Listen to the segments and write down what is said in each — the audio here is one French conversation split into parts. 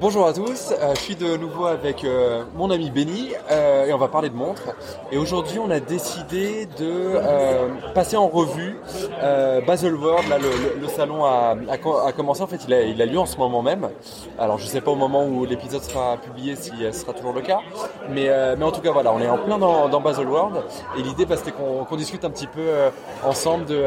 Bonjour à tous, euh, je suis de nouveau avec euh, mon ami Benny euh, et on va parler de montres. Et aujourd'hui on a décidé de passer en revue Baselworld, là, le, salon a, a co- a commencé, en fait il a, il a lieu en ce moment même. Alors je sais pas au moment où l'épisode sera publié si ce sera toujours le cas, mais, mais en tout cas voilà, on est en plein dans, dans Baselworld et l'idée bah, c'était qu'on discute un petit peu ensemble de,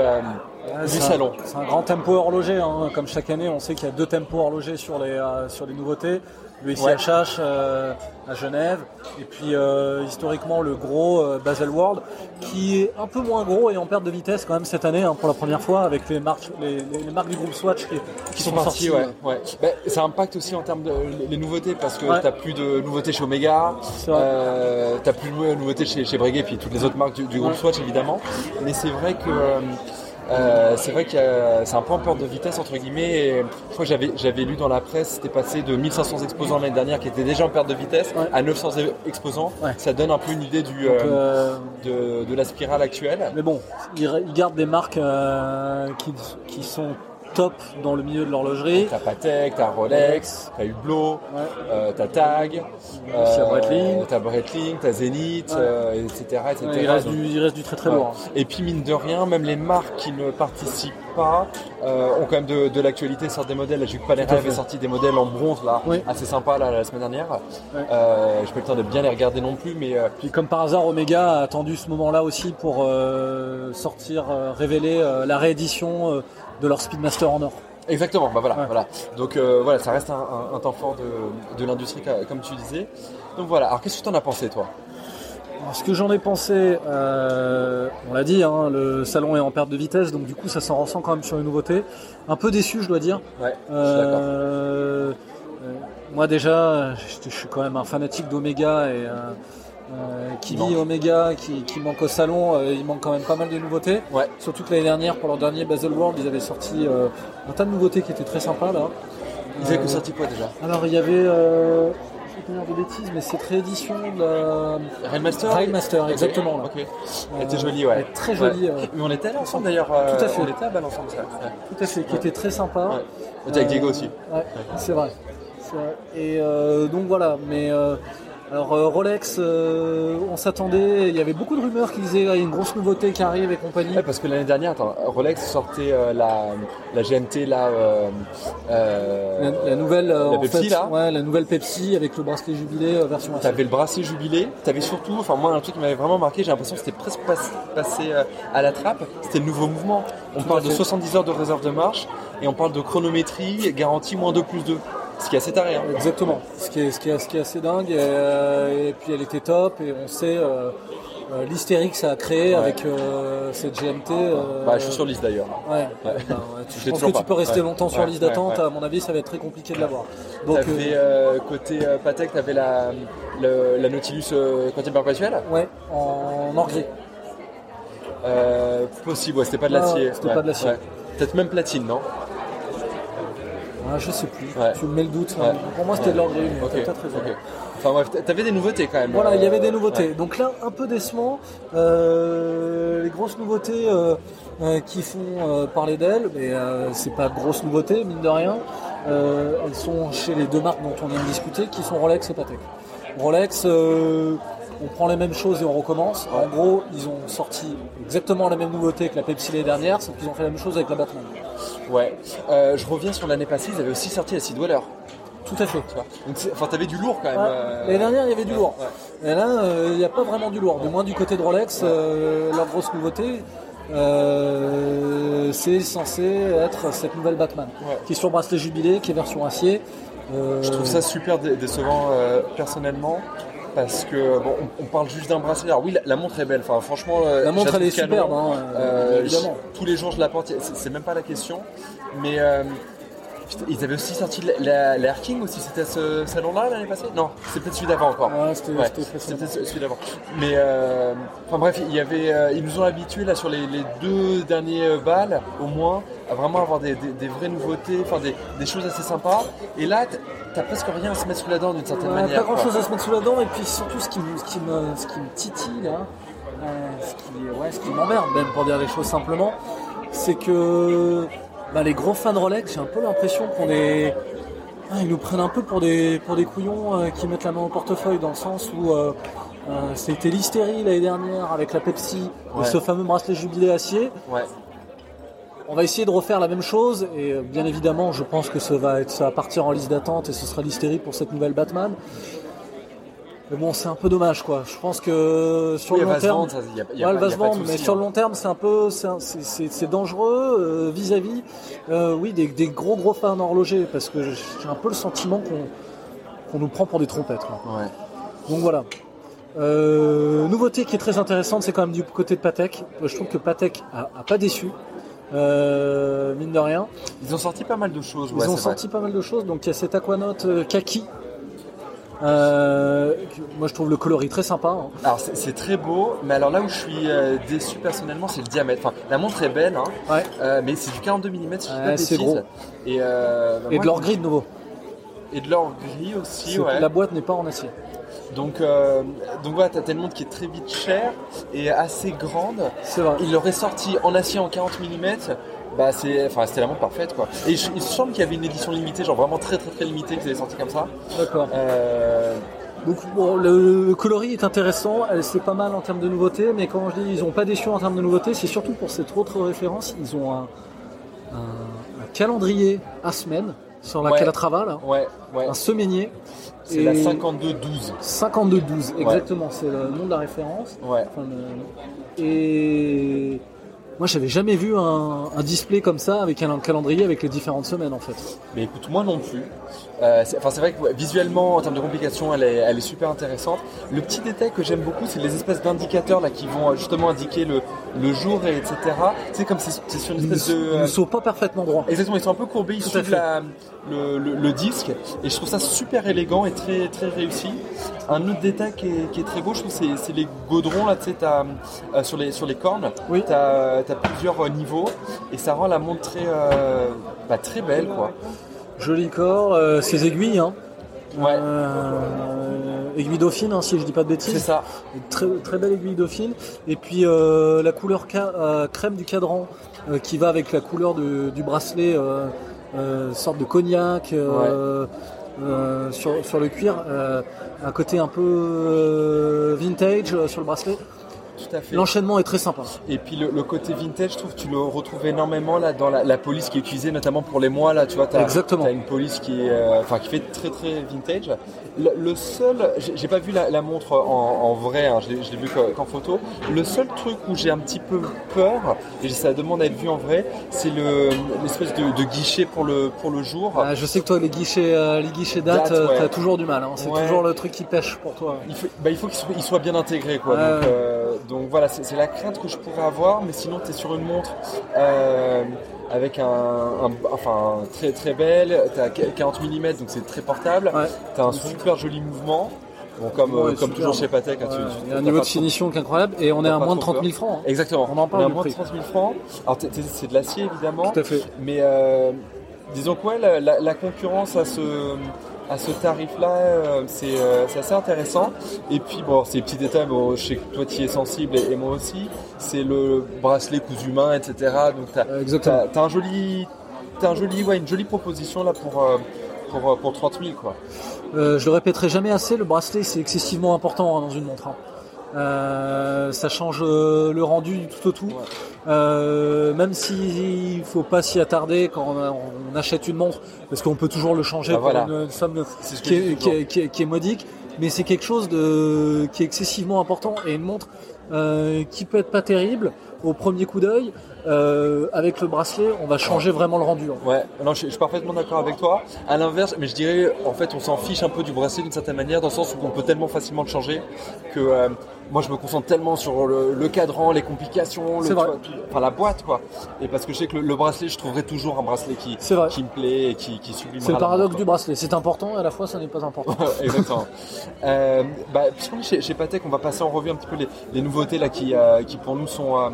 du c'est un- salon. C'est un grand tempo horloger. hein. Comme chaque année, on sait qu'il y a deux tempos horlogers sur les, euh, sur les nouveautés. Le ICHH euh, à Genève. Et puis euh, historiquement le gros euh, Baselworld qui est un peu moins gros et en perte de vitesse quand même cette année hein, pour la première fois avec les marques, les, marques du groupe Swatch qui, qui sont, partis, sorties. ouais. ouais. Bah, ça impacte aussi en termes de les nouveautés parce que Ouais. t'as plus de nouveautés chez Omega, euh, t'as plus de nouveautés chez, chez Breguet et puis toutes les autres marques du, du groupe. Swatch évidemment. Mais c'est vrai que euh, c'est vrai que c'est un peu en perte de vitesse entre guillemets. Et je crois que j'avais j'avais lu dans la presse, c'était passé de 1500 exposants l'année dernière qui étaient déjà en perte de vitesse Ouais. à 900 donc Ouais. Ça donne un peu une idée du Donc, euh, euh, de, de la spirale actuelle. Mais bon, ils, ils gardent des marques euh, qui, qui sont top dans le milieu de l'horlogerie. T'as Patek, t'as Rolex, t'as Hublot, Ouais. euh, t'as Tag, Breitling. t'as Breitling, t'as Zenith, Ouais. euh, etc. etc. Ouais, il, reste Donc, du, il reste du très très lourd. Et puis mine de rien, même les marques qui ne participent pas euh, ont quand même de, de l'actualité, sortent des modèles. Vu que à avait sorti des modèles en bronze là, Oui. assez sympa là, la semaine dernière. Euh, j'ai pas eu le temps de bien les regarder non plus, mais euh, Puis comme par hasard, Omega a attendu ce moment-là aussi pour euh, sortir, euh, révéler euh, la réédition euh, de leur Speedmaster en or. Exactement, bah voilà, Ouais. voilà. Donc euh, voilà, ça reste un, un- un temps fort de, de l'industrie comme tu disais. Donc voilà, alors qu'est-ce que tu en as pensé toi? Alors, ce que j'en ai pensé, euh, on l'a dit, hein, le salon est en perte de vitesse, donc du coup ça s'en ressent quand même sur les nouveautés. Un peu déçu, je dois dire. Ouais, je suis d'accord. Euh, moi déjà, je, je suis quand même un fanatique d'Omega et euh, qui dit. Omega, qui, qui manque au salon, euh, il manque quand même pas mal de nouveautés. Ouais. Surtout que l'année dernière, pour leur dernier Baselworld, ils avaient sorti euh, un tas de nouveautés qui étaient très sympas là. Ils avaient que sorti quoi déjà? Alors il y avait, je vais pas dire de bêtises, mais cette réédition de la Railmaster Railmaster, exactement. Là. Elle était jolie, ouais. Elle est très jolie, Ouais. Mais on était là ensemble d'ailleurs. Tout à fait. On était à Bâle ensemble, ça. Ouais. tout à fait, qui était très sympa. On était avec Diego aussi. C'est vrai. Et donc voilà, mais alors euh, Rolex, euh, on s'attendait, il y avait beaucoup de rumeurs qui disaient ah, il y a une grosse nouveauté qui arrive et compagnie. Ouais, parce que l'année dernière, attends, Rolex sortait euh, la, la GMT là. La, la nouvelle, en Pepsi, fait, là ouais, la nouvelle Pepsi avec le bracelet jubilé version. T'avais le bracelet jubilé, t'avais surtout, enfin moi un truc qui m'avait vraiment marqué, j'ai l'impression que c'était presque pas- passé à la trappe, c'était le nouveau mouvement. On Tout parle de fait. 70 heures de réserve de marche et on parle de chronométrie garantie moins 2 plus 2. Ce qui est assez taré. Hein. Exactement. Ce qui est, ce qui est, ce qui est assez dingue. Et, euh, et puis elle était top et on sait euh, euh, l'hystérie que ça a créé Ouais. avec euh, cette GMT. Bah, je suis sur liste d'ailleurs. Ouais. Ouais. Ben, ouais, tu- Je pense que tu peux rester longtemps sur liste d'attente. À mon avis, ça va être très compliqué de l'avoir. Donc, euh, côté Patek, t'avais la, le- la Nautilus quantum perpétuelle ouais, en or gris. Possible, ouais, c'était pas de l'acier. c'était pas de l'acier. Peut-être même platine, non? Ah, je sais plus. Ouais. Tu me mets le doute. Ouais. Pour moi, c'était Ouais. de l'or gris, mais Ok, t'as peut-être raison. Enfin bref, t'avais des nouveautés quand même. Voilà, il y avait des nouveautés. Donc là, un peu décevant. Euh, les grosses nouveautés euh, euh, qui font parler d'elles, mais c'est pas grosses nouveautés, mine de rien. Elles sont chez les deux marques dont on vient de discuter, qui sont Rolex et Patek. Rolex, on prend les mêmes choses et on recommence. En gros, ils ont sorti exactement la même nouveauté que la Pepsi l'année dernière, sauf qu'ils ont fait la même chose avec la Batman. Ouais. Euh, je reviens sur l'année passée, ils avaient aussi sorti la Seed Dweller. Tout à fait. Tu vois. Donc, enfin, t'avais du lourd quand même. Ouais. euh, L'année dernière, il y avait du lourd. Ouais. Et là, euh, il n'y a pas vraiment du lourd. Du moins du côté de Rolex, leur grosse nouveauté, c'est censé être cette nouvelle Batman, Ouais. qui est sur bracelet jubilé, qui est version acier. Je trouve ça super dé- décevant personnellement. Parce que bon, on, on parle juste d'un bracelet. Alors oui, la, la montre est belle. Enfin, franchement, euh, La montre, elle est superbe, hein, Euh, évidemment. je- tous les jours, je la porte. C'est c'est même pas la question. Mais euh, Putain, ils avaient aussi sorti la, la Air King aussi, c'était à ce salon-là l'année passée? Non, c'est peut-être celui d'avant encore. C'était Ouais, celui d'avant. Mais euh, enfin bref, il y avait, euh, ils nous ont habitués là sur les, les deux derniers euh, balles au moins à vraiment avoir des, des- des vraies nouveautés, enfin des, des choses assez sympas. Et là, t'as presque rien à se mettre sous la dent d'une certaine Ouais, manière. pas grand quoi. chose à se mettre sous la dent et puis surtout ce qui me, ce qui me, ce qui me titille là, euh, ce qui, ouais, ce qui m'emmerde même pour dire les choses simplement, c'est que bah, les gros fans de Rolex, j'ai un peu l'impression qu'on est, ah, ils nous prennent un peu pour des pour des couillons euh, qui mettent la main au portefeuille dans le sens où euh, euh, c'était l'hystérie l'année dernière avec la Pepsi Ouais. et ce fameux bracelet jubilé acier. Ouais. On va essayer de refaire la même chose et euh, bien évidemment, je pense que ça va, être, ça va partir en liste d'attente et ce sera l'hystérie pour cette nouvelle Batman. Mais bon, c'est un peu dommage quoi. Je pense que sur Oui, le long terme, elle va se vendre, mais sur hein. le long terme, c'est un peu, c'est dangereux euh, vis-à-vis, euh, oui, des, des gros gros fans horlogers, parce que j'ai un peu le sentiment qu'on nous prend pour des trompettes. quoi. Ouais. Donc voilà. Euh, nouveauté qui est très intéressante, c'est quand même du côté de Patek. Je trouve que Patek a, a pas déçu, euh, mine de rien. Ils ont sorti pas mal de choses. Ils ouais, ont sorti pas mal de choses. Donc il y a cet Aquanaut euh, kaki. Euh, moi je trouve le coloris très sympa. hein. Alors c'est très beau, mais alors là où je suis euh, déçu personnellement, c'est le diamètre. Enfin, la montre est belle, hein, Ouais. euh, mais c'est du 42 mm, si Ouais, c'est gros. Et, euh, bah, Et moi, de l'or gris de nouveau. Et de l'or gris aussi, ouais. La boîte n'est pas en acier. Donc, euh, donc voilà, t'as une montre qui est très vite chère et assez grande. C'est vrai. Il l'aurait sorti en acier en 40 mm. Bah c'est, enfin c'était la montre parfaite quoi. Et je- il me semble qu'il y avait une édition limitée, genre vraiment très très très limitée, qu'ils avaient sorti comme ça. D'accord. Euh, Donc bon, le, le coloris est intéressant, c'est pas mal en termes de nouveautés, mais quand je dis ils ont pas déçu en termes de nouveautés, c'est surtout pour cette autre référence, ils ont un, un- un calendrier à semaine sur laquelle Ouais. travaille, là, ouais, ouais. un semainier. C'est la 5212. 5212, exactement, c'est le nom de la référence. Ouais. Enfin, le- Et moi j'avais jamais vu un, un display comme ça avec un calendrier avec les différentes semaines en fait. Mais écoute, moi non plus. Euh, c'est- Enfin, c'est vrai que visuellement, en termes de complications, elle est, elle est super intéressante. Le petit détail que j'aime beaucoup, c'est les espèces d'indicateurs là qui vont euh, justement indiquer le, le jour et etc. Tu comme c'est c'est sur une Ils ne sont pas parfaitement droits. Exactement, ils sont un peu courbés, ils Tout à suivent fait. la- le, le- le disque et je trouve ça super élégant et très très réussi. Un autre détail qui est, qui est très beau, je trouve, c'est c'est les godrons là, tu sais, euh, sur les sur les cornes, Oui. t'as as plusieurs niveaux et ça rend la montre très euh, bah, très belle quoi. Joli corps, euh, ces aiguilles, hein. Ouais. Euh, aiguille dauphine, hein, si je dis pas de bêtises. C'est ça. Très, très belle aiguille dauphine. Et puis euh, la couleur euh, crème du cadran qui va avec la couleur du bracelet, sorte de cognac sur, sur le cuir. euh, un côté un peu vintage sur le bracelet. Tout à fait. L'enchaînement est très sympa. Et puis le, le côté vintage, je trouve que tu le retrouves énormément là dans la, la police qui est utilisée notamment pour les mois là, tu vois, t'as, Exactement. t'as une police qui est, euh, enfin qui fait très très vintage. Le, le seul, j'ai, j'ai pas vu la, la montre en, en vrai, hein, je, l'ai, je l'ai vu qu'en, photo. Le seul truc où j'ai un petit peu peur et ça demande à être vu en vrai, c'est le, l'espèce de, de guichet pour le pour le jour. Ah, je sais que toi les guichets, euh, les guichets date, Date, euh, ouais. t'as toujours du mal. hein. C'est Ouais. toujours le truc qui pêche pour toi. Il faut, bah, il faut qu'il soit, bien intégré quoi. Ouais, donc, ouais. euh, donc voilà, c'est, la crainte que je pourrais avoir, mais sinon tu es sur une montre euh, avec un, un- enfin très très belle, tu as 40 mm donc c'est très portable, Ouais. tu as un super joli mouvement. Bon, comme, Ouais, euh, comme toujours chez Patek, hein, Ouais, il y a un niveau de finition qui est incroyable et on est à moins de trop 30 000 peur. francs. hein. Exactement. On en parle est à moins de prix. 30 000 francs. Alors c'est de l'acier évidemment. Tout à fait. Mais euh, disons la, la- la concurrence à ce, à ce tarif-là, euh, c'est euh, c'est assez intéressant. Et puis bon, ces petits détails, bon, je sais que toi tu y es sensible et, et moi aussi, c'est le bracelet cousu main, etc. Donc t'as Exactement. as, un joli, t'as un joli, ouais, une jolie proposition là pour, euh, pour, euh, pour 30 000 quoi. Je le répéterai jamais assez, le bracelet c'est excessivement important hein, dans une montre. hein. Euh, ça change euh, le rendu du tout au tout. Euh, même s'il faut pas s'y attarder quand on, a- on achète une montre, parce qu'on peut toujours le changer Bah, pour voilà. une, une somme qui est, qui est- qui est- qui est modique, mais c'est quelque chose de, qui est excessivement important et une montre euh, qui peut être pas terrible, au premier coup d'œil, euh, avec le bracelet, on va changer vraiment le rendu. Ouais, non, je, je suis parfaitement d'accord avec toi. À l'inverse, mais je dirais, en fait, on s'en fiche un peu du bracelet d'une certaine manière, dans le sens où on peut tellement facilement le changer que euh, moi, je me concentre tellement sur le, le cadran, les complications, le, tout- enfin la boîte, quoi. Et parce que je sais que le, le bracelet, je trouverai toujours un bracelet qui, qui me plaît et qui, qui sublimera. C'est le paradoxe du bracelet. C'est important et à la fois, ça n'est pas important. Exactement. euh, bah, puisqu'on est chez, chez Patek, on va passer en revue un petit peu les, les nouveautés là qui, euh, qui pour nous sont, euh,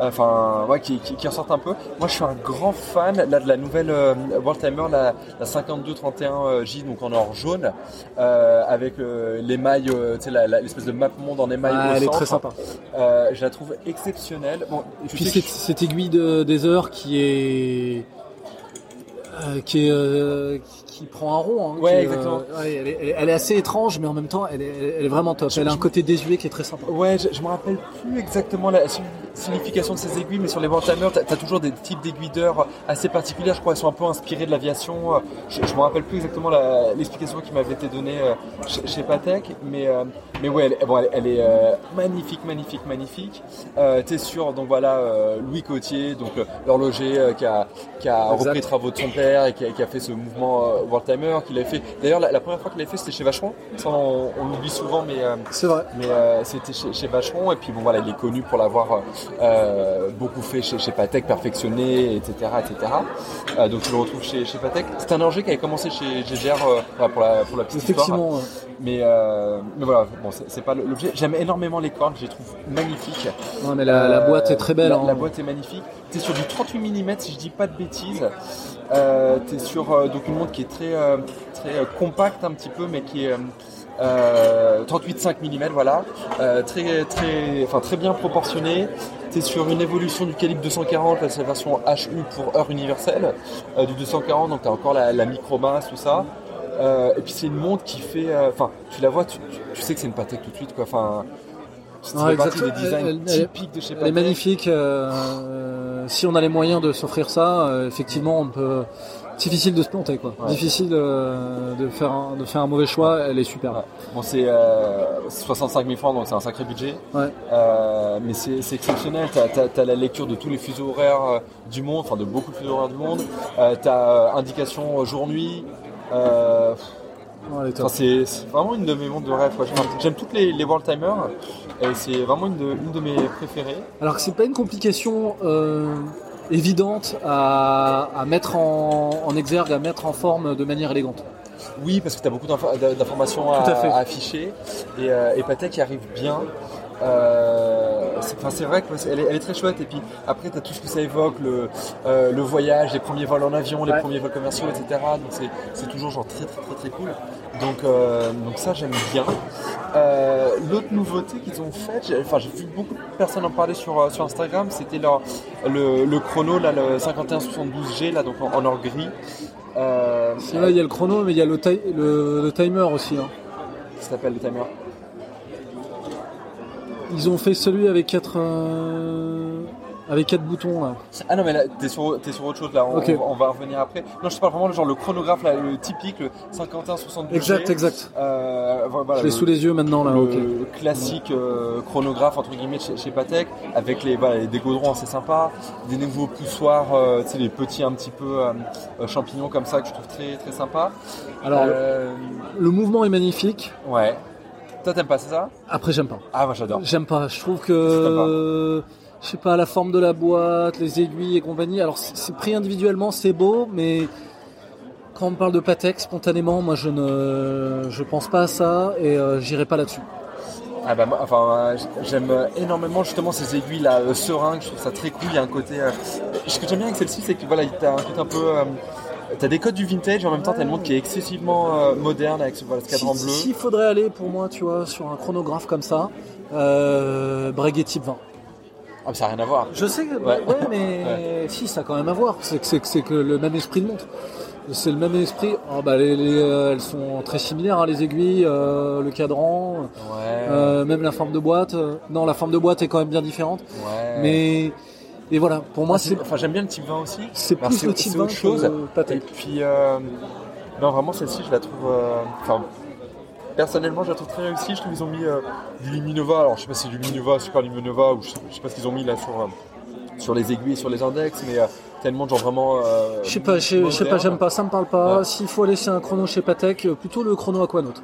enfin, ouais, qui, qui, qui ressortent un peu. Moi, je suis un grand fan là de la nouvelle euh, World Timer, la, la 5231J, donc en or jaune, euh, avec euh, l'émail, euh, tu sais, l'espèce de map monde en émail Ah, au elle est très sympa. Euh, je la trouve exceptionnelle. Bon, tu puis sais cette, que- cette aiguille de, des heures qui est euh, qui est euh, qui, qui prend un rond. hein, Ouais, qui exactement. euh, ouais, elle, est, elle assez étrange, mais en même temps, elle est, elle est vraiment top. Elle a un côté désuet qui est très sympa. Ouais, je, je me rappelle plus exactement la si- signification de ces aiguilles, mais sur les Warhammer, t'as as toujours des types d'aiguilles d'heure assez particulières. Je crois qu'elles sont un peu inspirées de l'aviation. Je, je me rappelle plus exactement l'explication qui m'avait été donnée euh, chez, chez Patek, mais euh, mais ouais, elle, est- bon, elle, elle est euh, magnifique, magnifique, magnifique. Euh, T'es sûr, donc voilà, euh, Louis Cotier, donc l'horloger qui a qui a repris les travaux de son père et qui a, qui a fait ce mouvement World Timer, qu'il avait fait. D'ailleurs, la, la première fois qu'il l'avait fait, c'était chez Vacheron. Ça, on, on l'oublie souvent, mais C'est vrai. mais c'était chez, chez Vacheron et puis bon voilà il est connu pour l'avoir beaucoup fait chez, chez Patek, perfectionné, etc. etc. Donc tu le retrouves chez, chez Patek. C'est un orger qui avait commencé chez GGR pour, la, pour la petite histoire. Effectivement. Mais, mais voilà, bon, c'est pas l'objet. J'aime énormément les cornes, je les trouve magnifiques. Ouais, mais la, la boîte est très belle. La, hein. la boîte est magnifique. T'es sur du 38 mm si je dis pas de bêtises. Euh, T'es sur euh, donc une montre qui est très euh, très compacte un petit peu, mais qui est euh, euh, 38,5 mm, voilà, très très enfin très bien proportionné. T'es sur une évolution du calibre 240, là c'est la version HU pour heure universelle du 240, donc t'as encore la, la micro masse tout ça. Euh, et puis c'est une montre qui fait, euh, enfin tu la vois, tu, tu- tu sais que c'est une Patek tout de suite quoi. Enfin, c'est Ouais, partie des designs Elle- typiques de chez Elle est Patek. magnifique. euh, si on a les moyens de s'offrir ça, euh, effectivement, on peut. Difficile de se planter, quoi. Ouais. Difficile euh, de faire un, de faire un mauvais choix. Elle est super. Ouais. Bon, c'est euh, 65 000 francs, donc c'est un sacré budget. Ouais. Mais c'est c'est exceptionnel. Tu as, la lecture de tous les fuseaux horaires du monde, enfin de beaucoup de fuseaux horaires du monde. Tu as indication jour-nuit. Euh, enfin, c'est vraiment une de mes montres de rêve. J'aime- toutes les, les World Timers et c'est vraiment une de, une de mes préférées. Alors que c'est pas une complication euh, évidente à, à mettre en, en exergue, à mettre en forme de manière élégante. Oui, parce que tu as beaucoup d'info- d'informations à, afficher et, euh, et Patek y arrive bien. Euh, c'est vrai qu'elle est, elle est très chouette et puis après tu as tout ce que ça évoque, le, euh, le voyage, les premiers vols en avion, les Ouais. premiers vols commerciaux, etc. Donc c'est- toujours genre très très très très cool. Donc, euh, donc ça j'aime bien. Euh, L'autre nouveauté qu'ils ont faite, j'ai enfin, j'ai vu beaucoup de personnes en parler sur, sur Instagram, c'était le, le chrono, là, le 5172G, là, donc en, en or gris. Euh, vrai, il y a le chrono, mais il y a le, ti- le, le timer aussi. hein. ça s'appelle le timer. Ils ont fait celui avec quatre, euh, avec quatre boutons là. Ah non mais là t'es sur, t'es sur autre chose là, on, va, on va revenir après. Non je te parle vraiment le genre le chronographe là, le typique, le 51-72 Exact, exact. Euh, voilà, Je l'ai le- sous les yeux maintenant là. le classique euh, chronographe entre guillemets chez, chez Patek avec les, voilà, les- des gaudrons assez sympas, des nouveaux poussoirs, euh, tu sais les petits un petit peu champignons comme ça que je trouve très très sympa. Alors le mouvement est magnifique. ouais. Toi t'aimes pas c'est ça Après j'aime pas. Ah moi j'adore. J'aime pas. Je trouve que je sais pas la forme de la boîte, les aiguilles et compagnie. Alors c'est pris individuellement, c'est beau, mais quand on me parle de Patek, spontanément, moi je ne je pense pas à ça et euh, j'irai pas là-dessus. Ah bah moi, enfin euh, j'aime énormément justement ces aiguilles là euh, seringues, je trouve ça très cool, il y a un côté euh, ce que j'aime bien avec celle-ci c'est que voilà, t'as un côté un peu t'as des codes du vintage en même temps t'as une montre qui est excessivement euh, moderne avec ce, voilà, ce cadran Si- bleu. S'il faudrait aller pour moi, tu vois, sur un chronographe comme ça, euh, Breguet type 20. Ah mais ça n'a rien à voir. Je sais que, Ouais. ouais, mais si, ça a quand même à voir. C'est que c'est que, le même esprit de montre. C'est le même esprit. Oh, bah, les, les, euh, elles sont très similaires, hein, les aiguilles, euh, le cadran, Ouais. euh, même la forme de boîte. Non, la forme de boîte est quand même bien différente. ouais. Mais et voilà, pour moi, Moi, c'est enfin j'aime bien le type 20 aussi. c'est plus c'est- le type c'est 20 autre chose. que Et puis euh, non vraiment celle-ci je la trouve euh, enfin personnellement, je la trouve très réussie. Je trouve qu'ils ont mis euh, du Luminova. Alors, je sais pas si c'est du Luminova, Super Luminova, ou je sais, pas ce qu'ils ont mis là sur, sur les aiguilles, sur les index, mais tellement genre vraiment. Je sais pas, je sais pas, j'aime pas, ça me parle pas. S'il faut aller chez un chrono chez Patek, plutôt le chrono Aquanaut.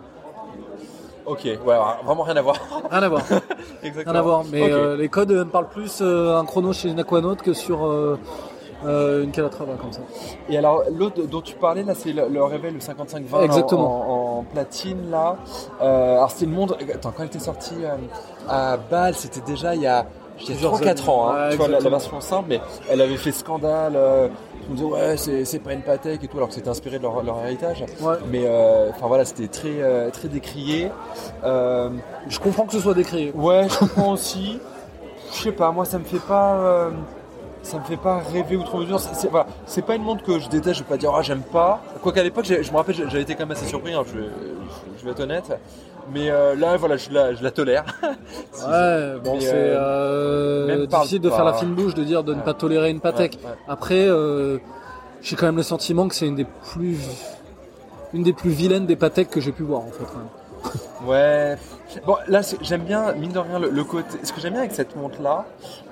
Ok, ouais, vraiment rien à voir. Rien à voir, Exactement. rien à voir. Mais euh, les codes me parlent plus euh, un chrono chez une Aquanaut que sur euh, une Calatrava comme ça. Et alors, l'autre dont tu parlais, là, c'est le, le Réveil, le 5520 Exactement. En, en platine, là. Alors, c'était une montre. Attends, quand elle était sortie euh, à Bâle, c'était déjà il y a, il y a Plusieurs 3-4 ans, hein. Ouais, tu vois, la, la version simple, mais elle avait fait scandale. On me disait, ouais, c'est, pas une Patek et tout, alors que c'était inspiré de leur, leur héritage. Ouais. Mais, euh, enfin voilà, c'était très, euh, très décrié. Euh, Je comprends que ce soit décrié. Ouais, je comprends aussi. Je sais pas, moi ça me fait pas, ça me fait pas rêver outre mesure. C'est voilà, pas une montre que je déteste. Je vais pas dire ah j'aime pas. Quoi qu'à l'époque, je me rappelle, j'avais été quand même assez surpris. hein, je, vais, je- je vais être honnête. Mais euh, là, voilà, je la, je la tolère. Si- Ouais, bon, c'est euh, euh, difficile de faire la fine bouche de dire de ne pas tolérer une Patek. Ouais, ouais. Après, euh, j'ai quand même le sentiment que c'est une des plus une des plus vilaines des Patek que j'ai pu voir en fait. quand même. Ouais. Bon, là, j'aime bien, mine de rien, le, le côté. Ce que j'aime bien avec cette montre-là,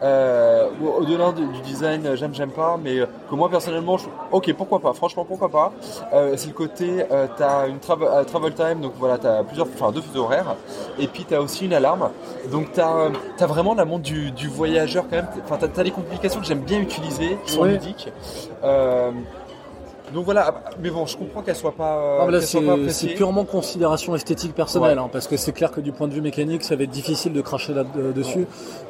euh, au- au-delà du, du design, euh, j'aime, j'aime pas, mais euh, que moi personnellement, je, ok, pourquoi pas, franchement, pourquoi pas. Euh, c'est le côté, euh, t'as une travel, euh, travel time, donc voilà, t'as plusieurs, enfin deux fuseaux horaires, et puis t'as aussi une alarme. Donc t'as, euh, t'as vraiment la montre du, du voyageur quand même. Enfin, t'as, t'as des complications que j'aime bien utiliser, qui sont Ouais. ludiques. Euh, donc voilà, mais bon, je comprends qu'elle soit pas, euh, Ah, là, soit c'est pas c'est appréciée. purement considération esthétique personnelle, Ouais. hein, parce que c'est clair que du point de vue mécanique, ça va être difficile de cracher là-dessus.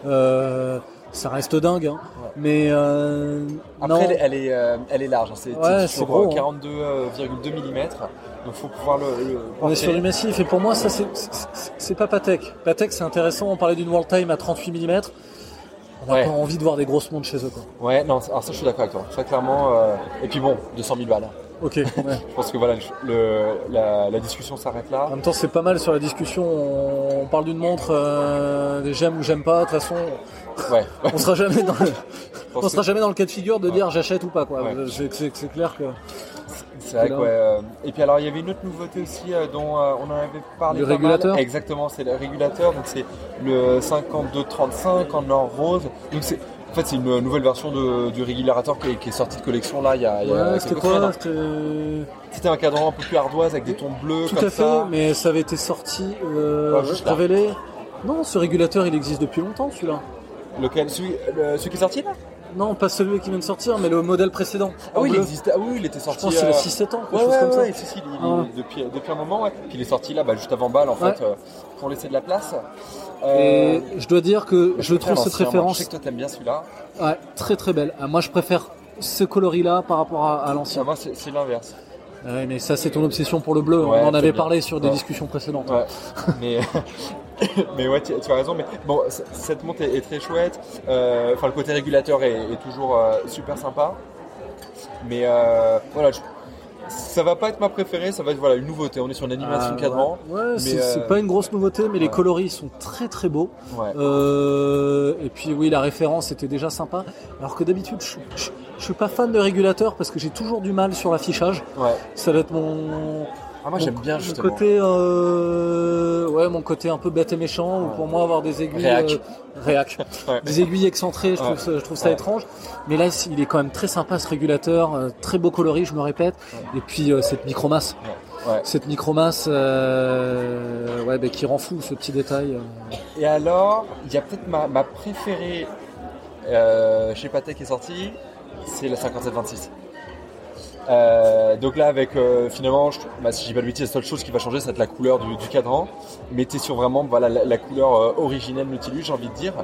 Euh, ça reste dingue, hein. mais euh, Après, non. elle, est- elle est, euh, elle est large, hein, c'est sur c'est gros, euh, hein. 42,2 mm, donc faut pouvoir le. le On est sur du massif et pour moi ça c'est- c'est c'est pas Patek. Patek c'est intéressant, on parlait d'une World Time à 38 mm. On n'a Ouais. pas envie de voir des grosses montres chez eux quoi. Ouais, non, alors ça je suis d'accord avec toi. Ça clairement. euh, Et puis bon, 200 000 balles. Ok, ouais. Je pense que voilà, le, la, la discussion s'arrête là. En même temps c'est pas mal sur la discussion, on, on parle d'une montre, euh, des j'aime ou j'aime pas, de toute façon Ouais. on sera jamais dans le, on sera jamais dans le cas de figure de dire j'achète ou pas quoi. C'est clair que C'est vrai que, ouais, euh, Et puis alors, il y avait une autre nouveauté aussi euh, dont euh, on en avait parlé. Le pas mal. régulateur Exactement, c'est le régulateur. Donc c'est le 5235 en or rose. Donc c'est. En fait, c'est une nouvelle version de- du régulateur qui est, qui est sortie de collection là il y a, il y a ouais, quelques c'était quoi. C'était- un cadran un peu plus ardoise avec des tons bleus Tout comme à fait, ça. mais ça avait été sorti, euh, juste là. révélé. Non, ce régulateur il existe depuis longtemps celui-là. Lequel? Celui, le- celui qui est sorti là? Non, pas celui qui vient de sortir, mais le modèle précédent. Ah oui, il existait. Ah oui, il était Je sorti. pense que c'est euh, le 6-7 ans, quelque Ouais, chose ouais, comme ça. ouais, si, si, il- il- Ah ouais. depuis, depuis un moment, ouais. Puis il est sorti là, bah, juste avant balle en fait, euh, pour laisser de la place. Et Euh, je dois dire que je trouve cette l'ancien, référence Je sais que toi t'aimes bien celui-là. ouais, très très belle. Moi je préfère ce coloris-là par rapport à, à Ah, l'ancien. moi, c'est l'inverse. Ouais, mais ça c'est ton obsession pour le bleu, Ouais, on en avait bien. parlé sur des Ouais. discussions précédentes. Mais, mais ouais, tu, tu as raison. Mais bon, cette montre est, est très chouette. Euh, Enfin, le côté régulateur est, est toujours euh, super sympa. Mais euh, voilà, je- ça va pas être ma préférée. Ça va être voilà une nouveauté. On est sur une animation Ah, cadran. Ouais, Ouais, c'est euh, pas une grosse nouveauté, mais les coloris sont très très beaux. Ouais. Euh, et puis oui, la référence était déjà sympa. Alors que d'habitude, je, je, je suis pas fan de régulateur parce que j'ai toujours du mal sur l'affichage. Ouais. Ça va être mon, Ah, moi mon- j'aime bien mon justement. côté, euh, ouais, mon côté un peu bête et méchant. Ou pour moi, avoir des aiguilles, Réac. euh, réac. Ouais. des aiguilles excentrées, je Ouais. trouve ça, je trouve ça Ouais. étrange. Mais là, il est quand même très sympa ce régulateur, euh, très beau coloris, je me répète. Et puis cette micromasse, cette micromasse, ouais, bah, qui rend fou ce petit détail. Et alors, il y a peut-être ma, ma préférée chez Patek qui est sortie, c'est la 5726. Euh, donc là, avec euh, finalement, je, bah, si j'ai pas de bêtises, la seule chose qui va changer, ça va être la couleur du, du cadran. Mais t'es sur vraiment voilà, la, la couleur euh, originelle Nautilus, j'ai envie de dire.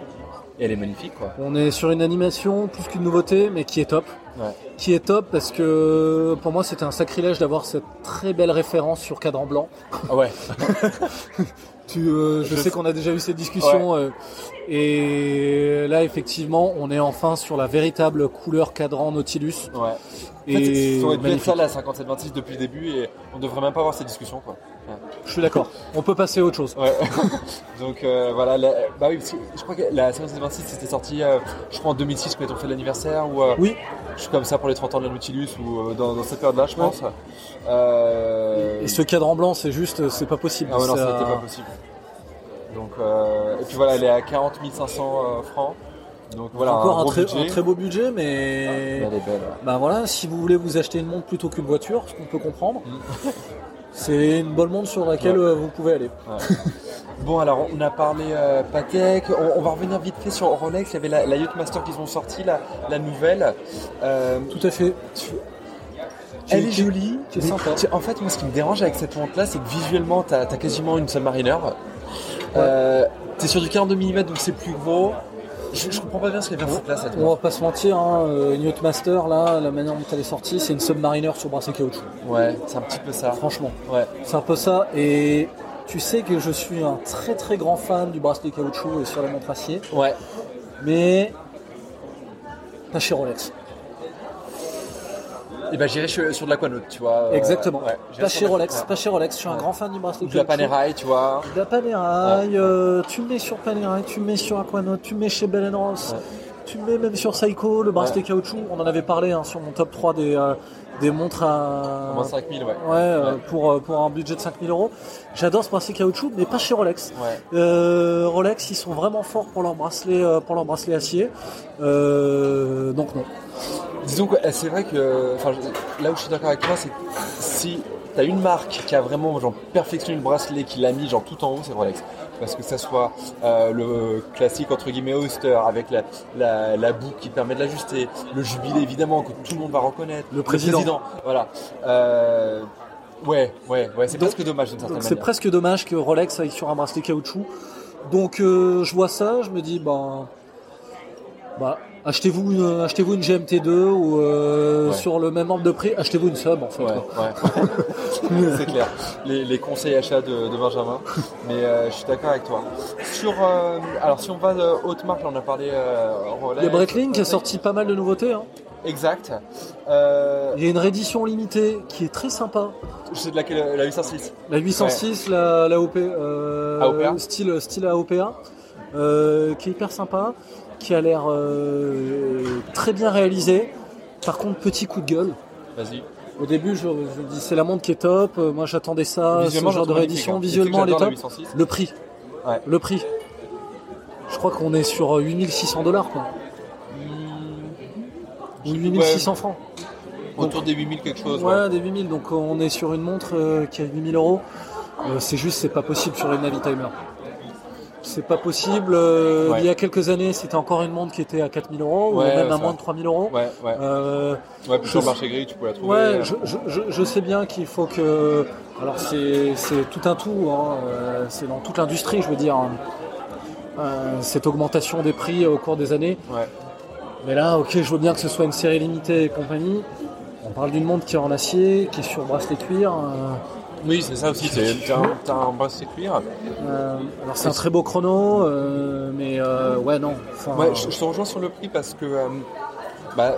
Et elle est magnifique, quoi. On est sur une animation plus qu'une nouveauté, mais qui est top. Ouais. Qui est top parce que pour moi c'était un sacrilège d'avoir cette très belle référence sur cadran blanc. Ah ouais. Tu, euh, je, Je sais qu'on a déjà eu cette discussion euh, et là effectivement on est enfin sur la véritable couleur cadran Nautilus ouais. En fait, et ça aurait dû être ça la 5726 depuis le début et on devrait même pas avoir cette discussion, quoi. Je suis d'accord. On peut passer à autre chose. Ouais. Donc euh, voilà, la- bah oui, parce que je crois que la séance 26 c'était sorti, euh, je crois en 2006 quand ont fait l'anniversaire ou euh, Oui. je suis comme ça pour les 30 ans de la Nautilus ou euh, dans, dans cette période-là, je pense. Et ce cadran blanc, c'est juste, c'est pas possible. ah ouais, non, C'est, ça n'était euh, pas possible. Donc euh, et puis voilà, elle est à 40 500 euh, francs. Donc voilà, Encore un, très, budget. un très beau budget, Mais mais elle est belle. ouais. bah voilà, si vous voulez vous acheter une montre plutôt qu'une voiture, ce qu'on peut comprendre, Mm. c'est une bonne montre sur laquelle Ouais. euh, vous pouvez aller. Bon alors on a parlé euh, Patek, on, on va revenir vite fait sur Rolex, il y avait la, la Yacht Master qu'ils ont sorti, la, la nouvelle. Euh, Tout à fait. Elle est jolie, qui est mais sympa. En fait, moi, ce qui me dérange avec cette montre-là, c'est que visuellement, t'as as quasiment une Submariner. Euh, T'es sur du 42 mm, donc c'est plus gros. Je, je comprends pas bien ce qu'elle vient foutre là, cette On va pas se mentir, hein, euh, Yacht Master, là, la manière dont elle est sortie, c'est une Submariner sur bracelet caoutchouc. Ouais, c'est un petit peu ça. Franchement, Ouais. c'est un peu ça. Et tu sais que je suis un très très grand fan du bracelet caoutchouc et sur la montre acier, Ouais. mais pas chez Rolex. Et ben j'irai sur, de l'aquanaut, tu vois. euh, Exactement. ouais, pas chez Rolex, ouais. pas chez Rolex. Je suis un grand fan du bracelet de la. Panerai, tu vois. De la Panerai, euh, tu me mets sur Panerai, tu me mets sur Aquanaut, tu me mets chez Bell Ross, tu me mets même sur Seiko, le bracelet caoutchouc. On en avait parlé hein, sur mon top 3 des, euh, des montres à. Moins 5000, ouais. Ouais, euh, Ouais. Pour, euh, pour un budget de 5000 euros. J'adore ce bracelet caoutchouc, mais pas chez Rolex. Ouais. Euh, Rolex, ils sont vraiment forts pour leur bracelet, pour leur bracelet acier. Euh, donc non. Disons que euh, c'est vrai que, enfin, là où je suis d'accord avec toi, c'est que si t'as une marque qui a vraiment genre perfectionné le bracelet, qui l'a mis genre tout en haut, c'est Rolex. Parce que ça soit euh, le classique entre guillemets Oyster avec la, la, la boucle qui permet de l'ajuster, le jubilé évidemment que tout le monde va reconnaître, Le président. voilà. Euh, ouais, ouais, ouais, c'est presque dommage d'une certaine Donc c'est manière. presque dommage que Rolex aille sur un bracelet caoutchouc. Donc euh, je vois ça, je me dis ben, bah achetez-vous une, achetez-vous une GMT2 ou euh, Ouais. sur le même ordre de prix, achetez-vous une sub en fait. Ouais, quoi. ouais. c'est clair. Les, les conseils achats de, de Benjamin. Mais euh, je suis d'accord avec toi. Sur, euh, alors si on va de haute marque, là, on a parlé euh, Rolex. Il y a Breitling qui a sorti pas mal de nouveautés. hein. Exact. Euh, Il y a une réédition limitée qui est très sympa. je sais de laquelle la 806. La 806, la, la OP, euh, AOPA. style, style AOPA, euh, qui est hyper sympa, qui a l'air euh, très bien réalisé. Par contre, petit coup de gueule. Vas-y. Au début, je, dis c'est la montre qui est top. euh, Moi, j'attendais ça, ce genre de réédition. hein. Visuellement, elle est top. j'adore la 806. Le prix. Ouais. Le prix. Je crois qu'on est sur 8600 dollars, quoi. Ou 8600 francs. Autour des 8000 quelque chose. Ouais, ouais. des 8000. Donc euh, on est sur une montre euh, qui a 8000 euros. Euh, c'est juste, c'est pas possible sur une Navitimer. C'est pas possible. euh, Ouais. Il y a quelques années, c'était encore une montre qui était à 4000 euros, ou même à moins de 3000 euros. Ouais, ouais. Euh, Ouais, puis sur je- le marché gris, tu peux la trouver. Ouais, euh, je, je- je- je sais bien qu'il faut que. Alors, c'est tout un tout, hein, euh, c'est dans toute l'industrie, je veux dire, hein. Cette augmentation des prix au cours des années. Ouais. Mais là, ok, je veux bien que ce soit une série limitée et compagnie. On parle d'une montre qui est en acier, qui est sur bracelet cuir. euh, Oui, c'est ça aussi. c'est- T'as un, un bracelet cuir. euh, alors, c'est un très beau chrono, euh, mais euh, ouais, non. enfin, Ouais, je, je te rejoins sur le prix parce que, euh, bah,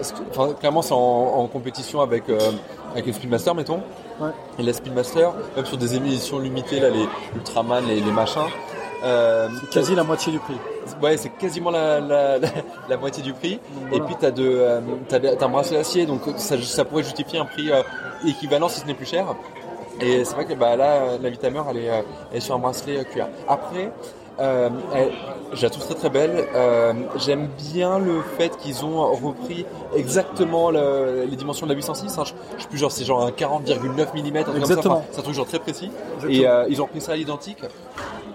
clairement, c'est en, en compétition avec, avec le Speedmaster, mettons. Ouais. Et la Speedmaster, même sur des émissions limitées, là, les Ultraman, les, les machins. c'est quasi la moitié du prix. Ouais, c'est quasiment la, la, la, la moitié du prix. voilà. Et puis, de, euh, t'as de- t'as un bracelet acier, donc ça, ça pourrait justifier un prix équivalent si ce n'est plus cher. Et c'est vrai que bah, là, la Vitamer, elle est, euh, elle est sur un bracelet euh, cuir. Après, euh, elle- je la trouve très très belle. Euh, J'aime bien le fait qu'ils ont repris exactement le- les dimensions de la 806. hein. Je, je sais plus, genre c'est genre un 40,9 mm. Exactement. Enfin, c'est un truc genre très précis. Exactement. Et euh, ils ont repris ça à l'identique.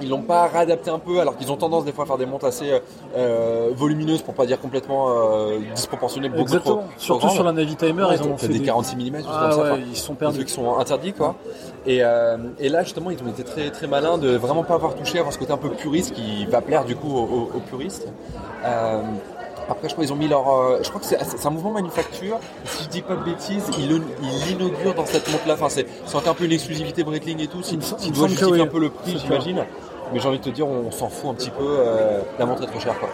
Ils l'ont pas réadapté un peu, alors qu'ils ont tendance des fois à faire des montres assez euh, euh, volumineuses, pour pas dire complètement euh, disproportionnées, beaucoup trop, Exactement. trop Surtout sur la Navitimer, Ouais, ils ont fait des des 46 mm, Ah comme ouais, ils sont perdus. qui sont interdits quoi. Et, euh, et là justement ils ont été très très malins de vraiment pas avoir touché, avoir ce côté un peu puriste qui va plaire du coup aux, puristes. Après je crois ils ont mis leur, euh, je crois que c'est un mouvement manufacture. Si je dis pas de bêtises, ils l'inaugurent dans cette montre là. Enfin c'est un peu une exclusivité Breitling et tout. Il me S'il sem- il s'il me doit semble que justifier un peu le prix j'imagine. Mais j'ai envie de te dire on s'en fout un petit peu. euh, la montre est trop chère quoi.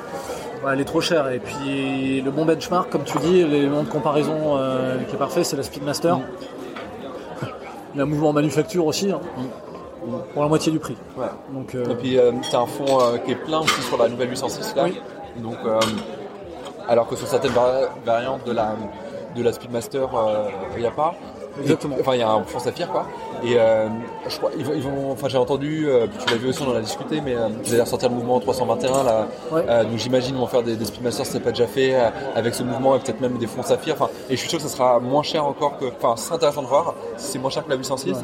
Ouais, elle est trop chère. Et puis le bon benchmark, comme tu dis, l'élément de comparaison euh, qui est parfait, c'est la Speedmaster. Mm. Il y a un mouvement manufacture aussi. hein. pour la moitié du prix. Ouais. Donc, euh, Et puis euh, t'as un fond euh, qui est plein aussi sur la nouvelle 806 là. Oui. Donc alors que sur certaines vari- variantes de la de la Speedmaster, il n'y a pas. Exactement. Enfin, il y a un fond saphir quoi. Et euh, je crois ils vont, ils vont- enfin j'ai entendu, euh, tu l'as vu aussi, on en a discuté, mais euh, ils allaient ressortir le mouvement 321 là. Ouais. Euh, donc j'imagine vont faire des, des Speedmasters, c'est pas déjà fait euh, avec ce mouvement et peut-être même des fonds saphir. Enfin, et je suis sûr que ça sera moins cher encore que, enfin, c'est intéressant de voir si c'est moins cher que la 806. Ouais.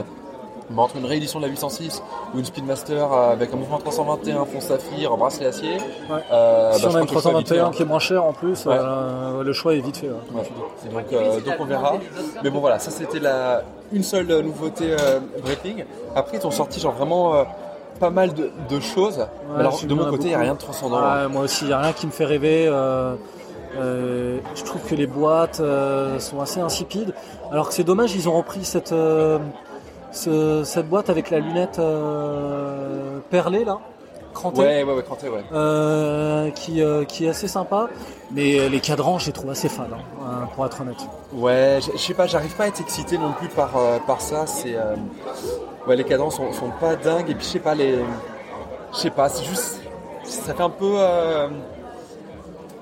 Mais entre une réédition de la 806 ou une Speedmaster euh, avec un mouvement 321, fond saphir, bracelet acier, Ouais. euh, si bah, on a une crois que le choix est vite fait, 321 hein. qui est moins cher en plus, Ouais. euh, le choix est vite fait. ouais. Donc, euh, donc on verra. Mais bon voilà, ça c'était la une seule nouveauté Breitling. Après ils ont sorti genre vraiment pas mal de, de choses. Alors de mon côté il n'y a rien de transcendant. Ouais, moi aussi, il n'y a rien qui me fait rêver. euh, je trouve que les boîtes euh, sont assez insipides. Alors que c'est dommage, ils ont repris cette, euh, ce- cette boîte avec la lunette euh, perlée là, crantée. Ouais, ouais, ouais, ouais. euh, qui, euh, qui est assez sympa, mais les cadrans, je les trouve assez fades, hein, pour être honnête. Ouais, je sais pas, j'arrive pas à être excité non plus par, par ça. C'est, ouais, les cadences sont, sont pas dingues et puis je sais pas les, je sais pas, c'est juste, ça fait un peu,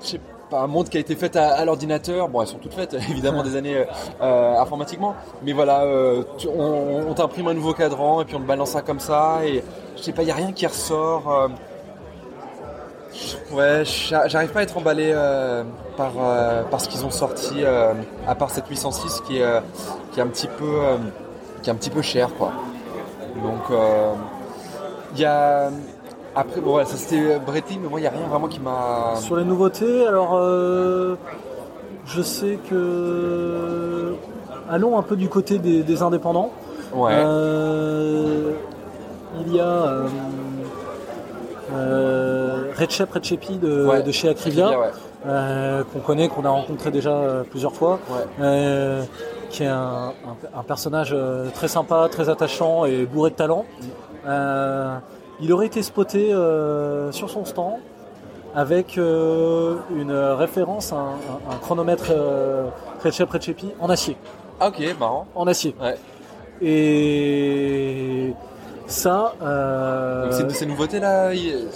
je sais pas, un monde qui a été fait à, l'ordinateur. Bon, elles sont toutes faites évidemment des années euh, euh, informatiquement, mais voilà, euh, on, t'imprime un nouveau cadran et puis on te balance ça comme ça et je sais pas, y a rien qui ressort. Ouais, j'a- j'arrive pas à être emballé par, ce qu'ils ont sorti, à part cette 806 qui est, qui est un petit peu, qui est un petit peu cher, quoi. Donc, il y a après, bon, voilà, ça c'était Breitling, mais moi il y a rien vraiment qui m'a. Sur les nouveautés, alors euh, je sais que allons un peu du côté des, des indépendants. Ouais. Euh, il y a euh, euh, Recep Recepi de, Ouais. de chez Acrivia, Ouais. euh, qu'on connaît, qu'on a rencontré déjà euh, plusieurs fois, Ouais. euh, qui est un, un- un personnage euh, très sympa, très attachant et bourré de talent. Il aurait été spoté euh, sur son stand avec euh, une référence à un, un- un chronomètre euh, Recep Recepi en acier. Ah, ok, marrant. En acier. Ouais. Et ça, euh, c'est de ces nouveautés là, il-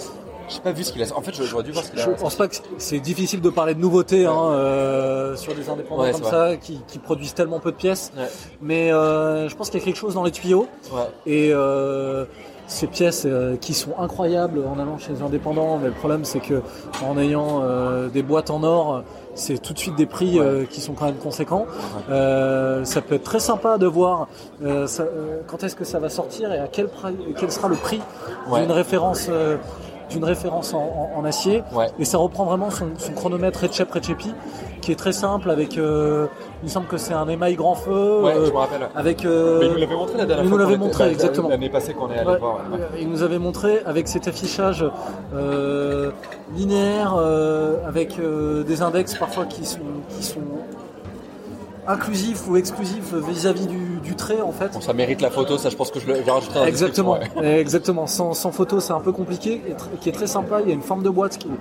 j'ai pas vu ce qu'il a. En fait, j'aurais dû voir ce qu'il a. je pense pas que c'est difficile de parler de nouveautés hein, euh, sur des indépendants Ouais, comme ça qui, qui produisent tellement peu de pièces. Ouais. Mais euh, je pense qu'il y a quelque chose dans les tuyaux Ouais. et ces pièces euh, qui sont incroyables en allant chez les indépendants. Mais le problème c'est que en ayant euh, des boîtes en or, c'est tout de suite des prix euh, qui sont quand même conséquents. Euh, ça peut être très sympa de voir euh, ça- euh, quand est-ce que ça va sortir et à quel, prix- quel sera le prix Ouais. d'une référence. euh, d'une référence en, en- en acier Ouais. et ça reprend vraiment son, son chronomètre Recep Recepi qui est très simple avec euh, il me semble que c'est un émail grand feu Ouais, euh, je me rappelle. ouais. avec euh, Mais il nous l'avait montré la dernière il fois. nous l'avait qu'on était- montré, la- exactement. L'année passée qu'on est allé Ouais, voir. ouais. Il nous avait montré avec cet affichage euh, linéaire, euh, avec euh, des index parfois qui sont, qui sont inclusifs ou exclusifs vis-à-vis du, du trait en fait. Bon, ça mérite la photo, ça je pense que je le- je vais rajouter dans la Exactement, ouais. exactement. Sans, sans photo, c'est un peu compliqué, et qui est très sympa. Il y a une forme de boîte qui est,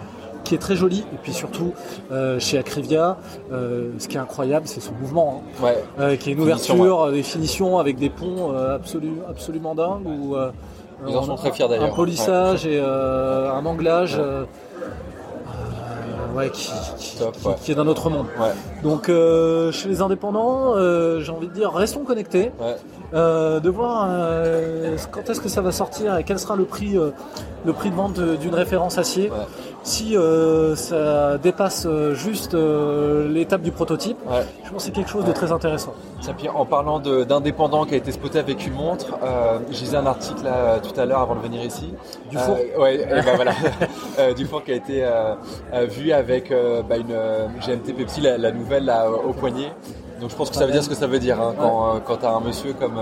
qui est très jolie, et puis surtout euh, chez Acrivia, euh, ce qui est incroyable, c'est son mouvement, hein. Ouais. Euh, qui est une Finition, ouverture, des finitions avec des ponts absolu- absolument dingues. Où, Ils en on sont très fiers, d'ailleurs. Un polissage et un anglage. Ouais. qui, qui- Top, qui- ouais. qui est d'un autre monde. Ouais. Donc euh, chez les indépendants, euh, j'ai envie de dire, restons connectés, euh, de voir quand est-ce que ça va sortir et quel sera le prix, le prix de vente d'une référence acier. Ouais. Si euh, ça dépasse euh, juste euh, l'étape du prototype, Ouais. je pense que c'est quelque chose de très intéressant. Tiens, en parlant d'indépendant qui a été spoté avec une montre, euh, je lisais un article là, tout à l'heure avant de venir ici. Dufour Euh, Ouais, et ben voilà. Euh, Dufour qui a été vu avec bah, une GMT Pepsi, la, la nouvelle là, au poignet. Donc je pense que ça veut dire ce que ça veut dire hein, quand, quand tu as un monsieur comme,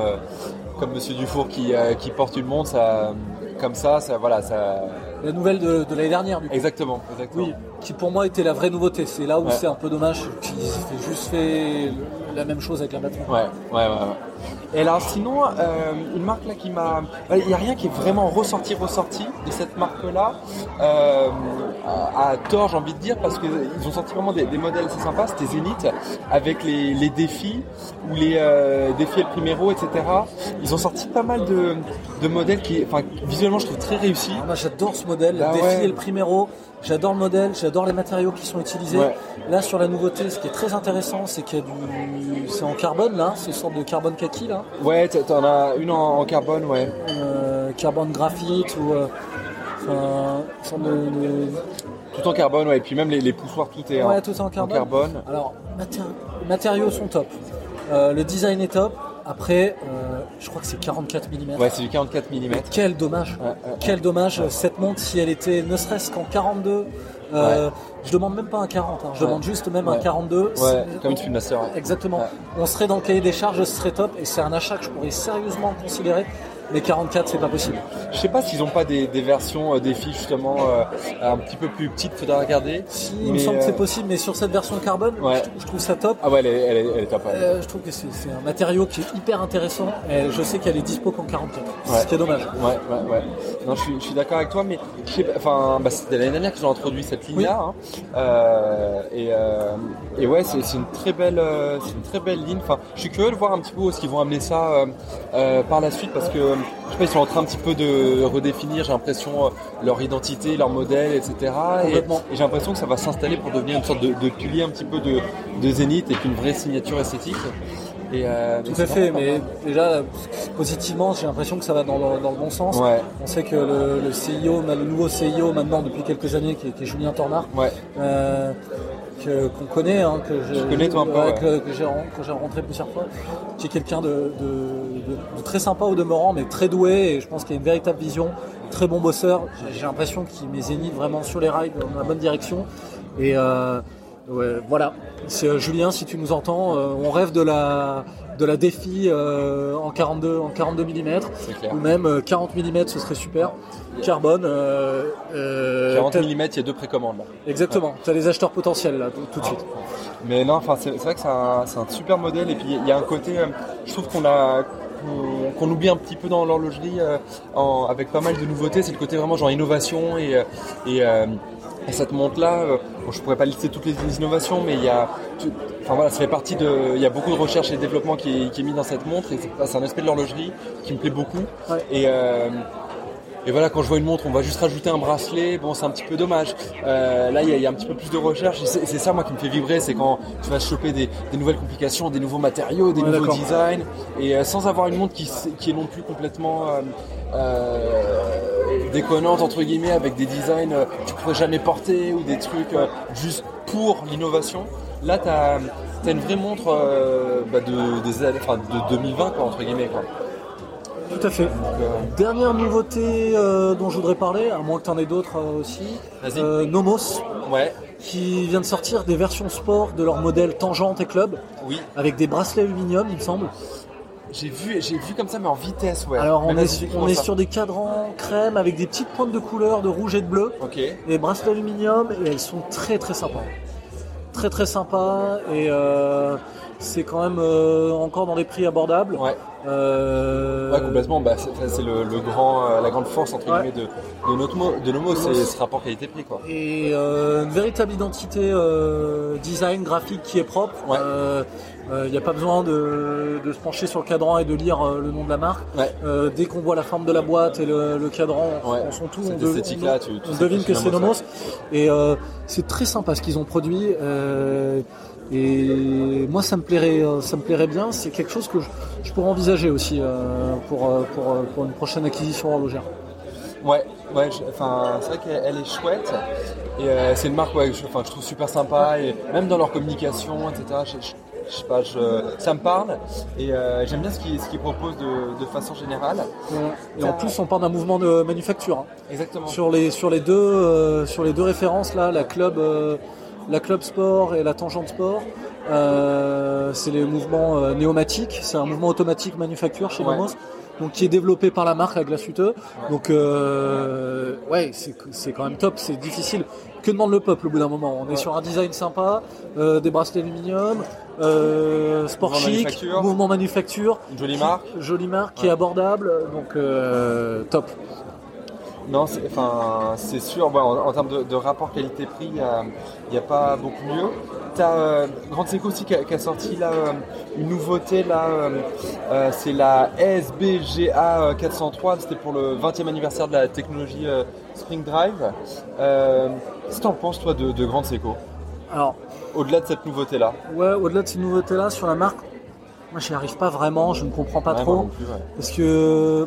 comme Monsieur Dufour qui, qui porte une montre, ça, comme ça, ça voilà, ça. La nouvelle de, de l'année dernière, du coup. Exactement, exactement. Oui, qui pour moi était la vraie nouveauté. C'est là où Ouais. c'est un peu dommage qu'ils aient juste fait la même chose avec la batterie. Ouais, ouais, ouais. ouais. Et alors sinon, euh, une marque là qui m'a... Il n'y a rien qui est vraiment ressorti, ressorti de cette marque-là, euh, à, à tort j'ai envie de dire, parce qu'ils ont sorti vraiment des, des modèles assez sympas, c'était Zenith, avec les, les défis, ou les euh, défis El Primero, etc. Ils ont sorti pas mal de, de modèles qui, enfin, visuellement je trouve très réussis. Ah, Moi j'adore ce modèle, Ah le défi ouais. et le primero. J'adore le modèle, j'adore les matériaux qui sont utilisés. Ouais. Là sur la nouveauté, ce qui est très intéressant, c'est qu'il y a du, c'est en carbone là, c'est une sorte de carbone kaki là, Ouais, t- t'en as une en, en carbone, ouais. Euh, carbone graphite ou, euh, enfin, de, de- Tout en carbone, ouais. Et puis même les, les poussoirs, tout est en, ouais, tout ça en carbone. carbone. Alors, maté- matériaux sont top, Euh, le design est top. Après, euh, je crois que c'est 44 mm. Ouais, c'est du 44 mm. Quel dommage. Ouais, ouais, Quel dommage. Cette montre, si elle était ne serait-ce qu'en 42, euh, je demande même pas un 40, hein, je demande juste même un Ouais. 42. Ouais, comme une ouais. Exactement. On serait dans le cahier des charges, ce serait top et c'est un achat que je pourrais sérieusement considérer. Mais 44, c'est pas possible. Je sais pas s'ils ont pas des, des versions euh, des filles justement euh, un petit peu plus petites, faudra regarder. Si, il me semble que c'est euh, possible, mais sur cette version carbone, Ouais. je, trouve- je trouve ça top. Ah ouais, elle est, elle est, elle est top. ouais. Je trouve que c'est c'est un matériau qui est hyper intéressant et je sais qu'elle est dispo qu'en 44. Ouais. Ce qui est dommage. Ouais, ouais, ouais. Non, je suis, je suis d'accord avec toi, mais je sais pas, enfin, bah, c'était l'année dernière qu'ils ont introduit cette ligne-là, hein. Euh, et, euh, et ouais, c'est c'est une très belle, euh, c'est une très belle ligne. Enfin, je suis curieux de voir un petit peu où est-ce qu'ils vont amener ça par la suite, parce que je sais pas, ils sont en train un petit peu de redéfinir, j'ai l'impression, euh, leur identité, leur modèle, etc. Et, j'ai l'impression que ça va s'installer pour devenir une sorte de, de pilier un petit peu de, de Zénith et une vraie signature esthétique. Et, euh, Tout à fait, mais déjà, positivement, j'ai l'impression que ça va dans le, dans le bon sens. Ouais. On sait que le, le CIO, le nouveau CIO maintenant depuis quelques années, qui est, qui est Julien Tornard, Ouais. euh, qu'on connaît, hein, que ouais. j'ai que j'ai rencontré plusieurs fois, qui est quelqu'un de, de- de- de très sympa au demeurant, mais très doué, et je pense qu'il a une véritable vision, très bon bosseur. J'ai- J'ai l'impression qu'il met Zénith vraiment sur les rails, dans la bonne direction. Et euh, ouais, voilà, c'est euh, Julien, si tu nous entends, euh, on rêve de la de la défi euh, en 42 en 42 mm ou même euh, 40 mm ce serait super. Carbone euh, euh, 40 t'as- mm, il y a deux précommandes là. exactement. Tu as les acheteurs potentiels là tout, de suite. Mais non, enfin, c'est vrai que c'est un, super modèle. Et puis il y a un côté, je trouve qu'on a qu'on oublie un petit peu dans l'horlogerie avec pas mal de nouveautés, c'est le côté vraiment genre innovation et, et, et cette montre là, bon, je pourrais pas lister toutes les innovations, mais il y a, tu- enfin voilà, ça fait partie de, il y a beaucoup de recherche et de développement qui est, qui est mis dans cette montre et c'est un aspect de l'horlogerie qui me plaît beaucoup Ouais. et euh, et voilà, quand je vois une montre, on va juste rajouter un bracelet. Bon, c'est un petit peu dommage. Euh, là, il y, a- il y a un petit peu plus de recherche. C'est ça, moi, qui me fait vibrer. C'est quand tu vas choper des, des nouvelles complications, des nouveaux matériaux, des Ouais, nouveaux designs. Et euh, sans avoir une montre qui, est non plus complètement euh, déconnante, entre guillemets, avec des designs que tu pourrais jamais porter ou des trucs juste pour l'innovation. Là, tu as, une vraie montre bah, de, des enfin, de 2020, quoi, entre guillemets. Quoi. Tout à fait Donc, dernière nouveauté euh, dont je voudrais parler à moins que tu en aies d'autres euh, aussi Vas-y. euh, Nomos ouais, qui vient de sortir des versions sport de leur modèle Tangente et Club oui. avec des bracelets aluminium il me semble J'ai vu, j'ai vu comme ça, mais en vitesse, ouais. alors on Même est, vas-y, on comment est ça sur des cadrans crème avec des petites pointes de couleur de rouge et de bleu Ok. des bracelets aluminium et elles sont très très sympas. Très très sympas et euh, c'est quand même euh, encore dans des prix abordables. Ouais, Euh, ouais complètement. Bah, c'est le, le grand, euh, la grande force entre Ouais. guillemets de, de de Nomo, c'est ce rapport qualité-prix, quoi. Et euh, une véritable identité design graphique qui est propre. Ouais. Il n'y a pas besoin de, de se pencher sur le cadran et de lire le nom de la marque. Dès qu'on voit la forme de la boîte et le, le cadran en son tout, on, dev- on- tu- tu on devine que c'est Nomos. Et c'est très sympa ce qu'ils ont produit. Et moi, ça me plairait, euh, ça me plairait bien. C'est quelque chose que je, je pourrais envisager aussi euh, pour, euh, pour, pour une prochaine acquisition horlogère. Ouais, ouais. Enfin, c'est vrai qu'elle elle est chouette. Et euh, c'est une marque, ouais, que je, enfin, je trouve super sympa. Et même dans leur communication, etc. Je, sais pas, je- ça me parle. Et euh, j'aime bien ce qu'ils ce proposent de, de façon générale. Et en plus, on parle d'un mouvement de manufacture. hein. Exactement. Sur les, sur les, deux, euh, sur les deux références, là, la club, euh, la club sport et la tangente sport, euh, c'est les mouvements euh, néomatiques. C'est un mouvement automatique manufacture chez Ouais. Nomos. donc qui est développé par la marque à Glacuteux. Donc euh, ouais, c'est c'est quand même top. C'est difficile. Que demande le peuple au bout d'un moment? On est sur un design sympa, euh, des bracelets aluminium, euh, sport Mouvement chic, manufacture. mouvement manufacture, Une jolie marque. jolie marque qui est abordable, donc euh, top. Non, c'est enfin, c'est sûr, en, en termes de, de rapport qualité-prix, il n'y a, pas beaucoup mieux. Tu as Grande Seco aussi qui a, qui a sorti là, euh, une nouveauté, là, euh, euh, c'est la SBGA 403, c'était pour le 20e anniversaire de la technologie euh, Spring Drive. Euh, Qu'est-ce que tu en penses, toi, de, de Grande Seco? Alors Au-delà de cette nouveauté-là ouais, au-delà de ces nouveautés-là sur la marque, moi j'y arrive pas vraiment, je ne comprends pas Ouais, trop. plus, ouais. Parce que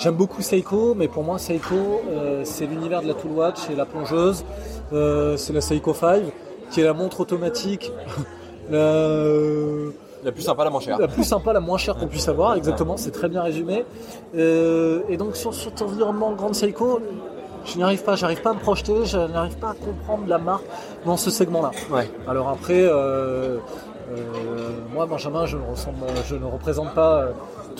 j'aime beaucoup Seiko, mais pour moi Seiko, euh, c'est l'univers de la Tool Watch et la plongeuse. Euh, c'est la Seiko 5, qui est la montre automatique la, La plus sympa, la moins chère. la plus sympa, la moins chère qu'on puisse avoir. Exactement, c'est très bien résumé. Euh, et donc sur cet environnement grande Seiko, je n'y arrive pas, j'arrive pas à me projeter, je n'arrive pas à comprendre la marque dans ce segment-là. Ouais. Alors après, euh, euh, moi Benjamin, je ne, ressemble, je ne représente pas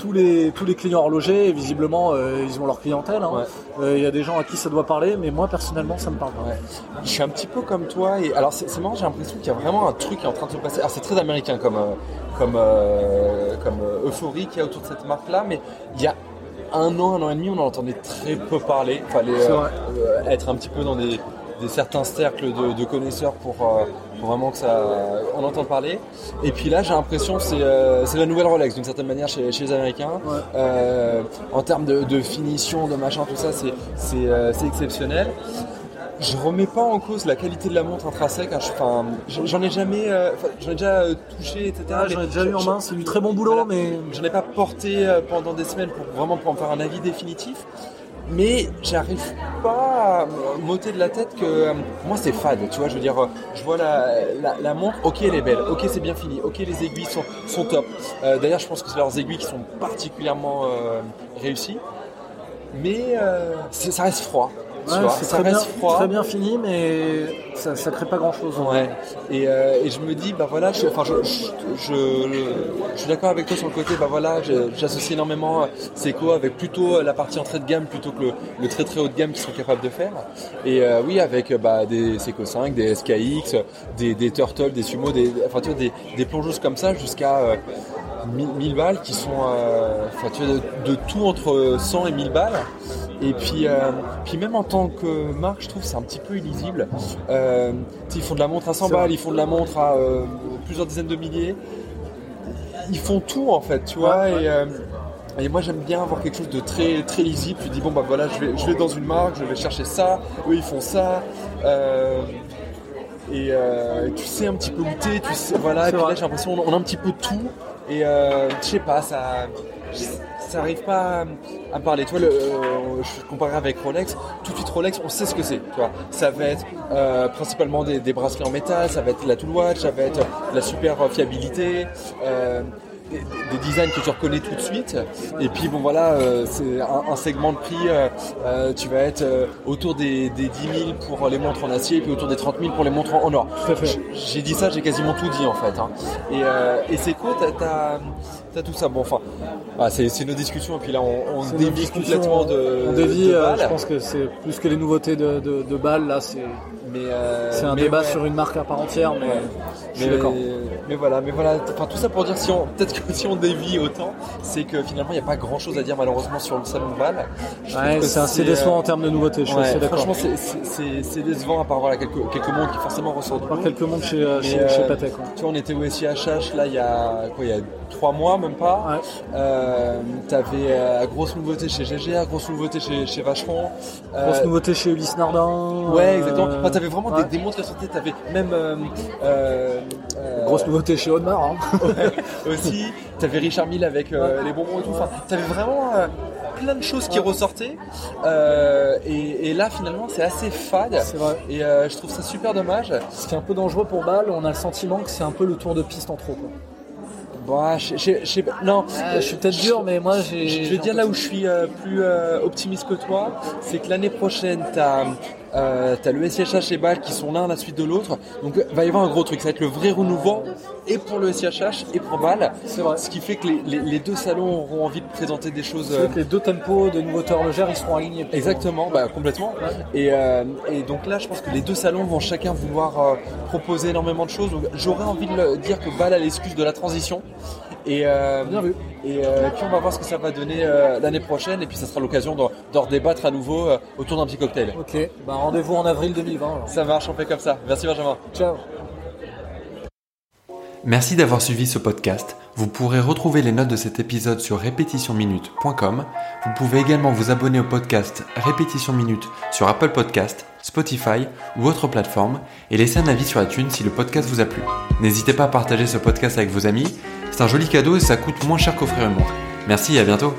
tous les, tous les clients horlogers. Et visiblement, euh, ils ont leur clientèle. hein. Ouais. Euh, Il y a des gens à qui ça doit parler, mais moi personnellement, ça me parle pas. Ouais. Je suis un petit peu comme toi et alors c'est marrant, j'ai l'impression qu'il y a vraiment un truc qui est en train de se passer. Alors c'est très américain comme euh, comme euh, comme euphorie qu'il y a autour de cette marque là, mais il y a un an, un an et demi, on en entendait très peu parler. Il fallait être un petit peu dans des, des certains cercles de, de connaisseurs pour, pour vraiment que ça on entende parler. Et puis là, j'ai l'impression que c'est euh, c'est la nouvelle Rolex d'une certaine manière chez, chez les Américains. Ouais. Euh, en termes de, de finition, de machin, tout ça, c'est c'est euh, c'est exceptionnel. Je remets pas en cause la qualité de la montre intrinsèque. hein, Enfin, j'en ai jamais, j'en ai déjà touché, etc. Ah, J'en ai déjà eu en main, c'est du très bon boulot, Voilà. mais J'en ai pas porté pendant des semaines pour vraiment pour en faire un avis définitif. Mais j'arrive pas à m'ôter de la tête que euh, moi c'est fade, tu vois. Je veux dire, euh, je vois la, montre, ok elle est belle, ok c'est bien fini, ok les aiguilles sont, sont top. Euh, D'ailleurs, je pense que c'est leurs aiguilles qui sont particulièrement réussies. Mais ça reste froid. Tu ouais, vois, c'est ça très bien, reste froid. très bien fini, mais ça, ça crée pas grand chose. Ouais. Et, euh, et je me dis, bah voilà, je, enfin, je, je, je- je suis d'accord avec toi sur le côté, bah voilà, j'associe énormément euh, Seiko avec plutôt euh, la partie entrée de gamme plutôt que le, le très très haut de gamme qu'ils sont capables de faire. Et euh, oui, avec bah, des Seiko 5, des SKX, des, des Turtle, des Sumo, des, enfin, tu vois, des, des plongeuses comme ça jusqu'à euh, 1000 1000 balles qui sont, euh, enfin, tu vois, de, de tout entre 100 et 1000 balles. Et puis, euh, puis même en tant que marque, je trouve que c'est un petit peu illisible. Euh, ils font de la montre à 100 C'est vrai. balles, ils font de la montre à plusieurs dizaines de milliers. Ils font tout en fait, tu vois. Et, et moi j'aime bien avoir quelque chose de très très lisible. Tu dis bon bah voilà, je vais, je vais dans une marque, je vais chercher ça. Eux ils font ça. Euh, et euh, tu sais un petit peu où t'es, tu sais voilà. Et puis là j'ai l'impression qu'on a un petit peu tout. Et euh, je sais pas, ça ça arrive pas à parler. Tu vois, le, euh, avec Rolex. Tout de suite, Rolex, on sait ce que c'est. Ça va être euh, principalement des, des bracelets en métal, ça va être la tool watch, ça va être la super fiabilité. euh, des, des designs que tu reconnais tout de suite. Et puis bon voilà euh, c'est un, un segment de prix euh, euh, tu vas être euh, autour des, des 10 000 pour les montres en acier et puis autour des 30 000 pour les montres en or. J'ai dit ça j'ai quasiment tout dit en fait hein. et, euh, et c'est quoi t'as, t'as, tout ça bon enfin ah, c'est, nos discussions et puis là on, dévie complètement de on dévie, de euh, je pense que c'est plus que les nouveautés de, de, là, c'est mais euh, c'est un mais débat ouais. sur une marque à part entière, mais Ouais. je suis mais, d'accord. mais voilà, mais voilà, enfin tout ça pour dire si on peut-être que si on dévie autant, c'est que finalement il n'y a pas grand chose à dire malheureusement sur le salon de Bâle. Ouais, c'est assez décevant euh, en termes de nouveautés, je suis assez d'accord. franchement c'est- décevant à part voilà quelques quelques mondes qui forcément ressortent. Par quelques mondes chez, euh, chez, chez Patek. quoi. Tu vois, on était au SIHH là il y a quoi, il y a trois mois même pas. Ouais. Euh, T'avais euh, grosse nouveauté chez GGR, grosse nouveauté chez, chez Vacheron. Euh, Grosse nouveauté chez Ulysse Nardin. Ouais, exactement. Enfin, t'avais vraiment ouais. des, des montres qui sortaient. T'avais même Grosse nouveauté chez Audemars. Hein. aussi. T'avais Richard Mille avec les bonbons et tout. Enfin, t'avais vraiment plein de choses qui ressortaient. Euh, et, et là, finalement, c'est assez fade. C'est vrai. Et euh, je trouve ça super dommage. Ce qui est un peu dangereux pour Bâle, on a le sentiment que c'est un peu le tour de piste en trop. Quoi. Bon, je, je, je. Non, Ah, je suis peut-être dur, mais moi j'ai. Je j'ai dire là où je suis euh, plus euh, optimiste que toi, c'est que l'année prochaine, tu as Euh, t'as le SIHH et BAL qui sont l'un à la suite de l'autre. Donc va y avoir un gros truc. Ça va être le vrai renouveau et pour le SIHH et pour BAL. C'est vrai. Ce qui fait que les, les- les deux salons auront envie de présenter des choses. Euh, que les deux tempos de nouveautés horlogères, ils seront alignés. Exactement, bah, complètement. Et, euh, et donc là, je pense que les deux salons vont chacun vouloir euh, proposer énormément de choses. J'aurais envie de dire que BAL a l'excuse de la transition. Et, euh, Bien vu. et euh, puis on va voir ce que ça va donner euh, l'année prochaine. Et puis ça sera l'occasion d'en d'en redébattre à nouveau euh, autour d'un petit cocktail. Ok, bah rendez-vous en avril 2020. alors. Ça marche, on fait comme ça. Merci Benjamin. Ciao. Merci d'avoir suivi ce podcast. Vous pourrez retrouver les notes de cet épisode sur répétitionminute.com. Vous pouvez également vous abonner au podcast Répétition Minute sur Apple Podcast, Spotify ou autre plateforme et laisser un avis sur iTunes si le podcast vous a plu. N'hésitez pas à partager ce podcast avec vos amis. C'est un joli cadeau et ça coûte moins cher qu'offrir une montre. Merci et à bientôt.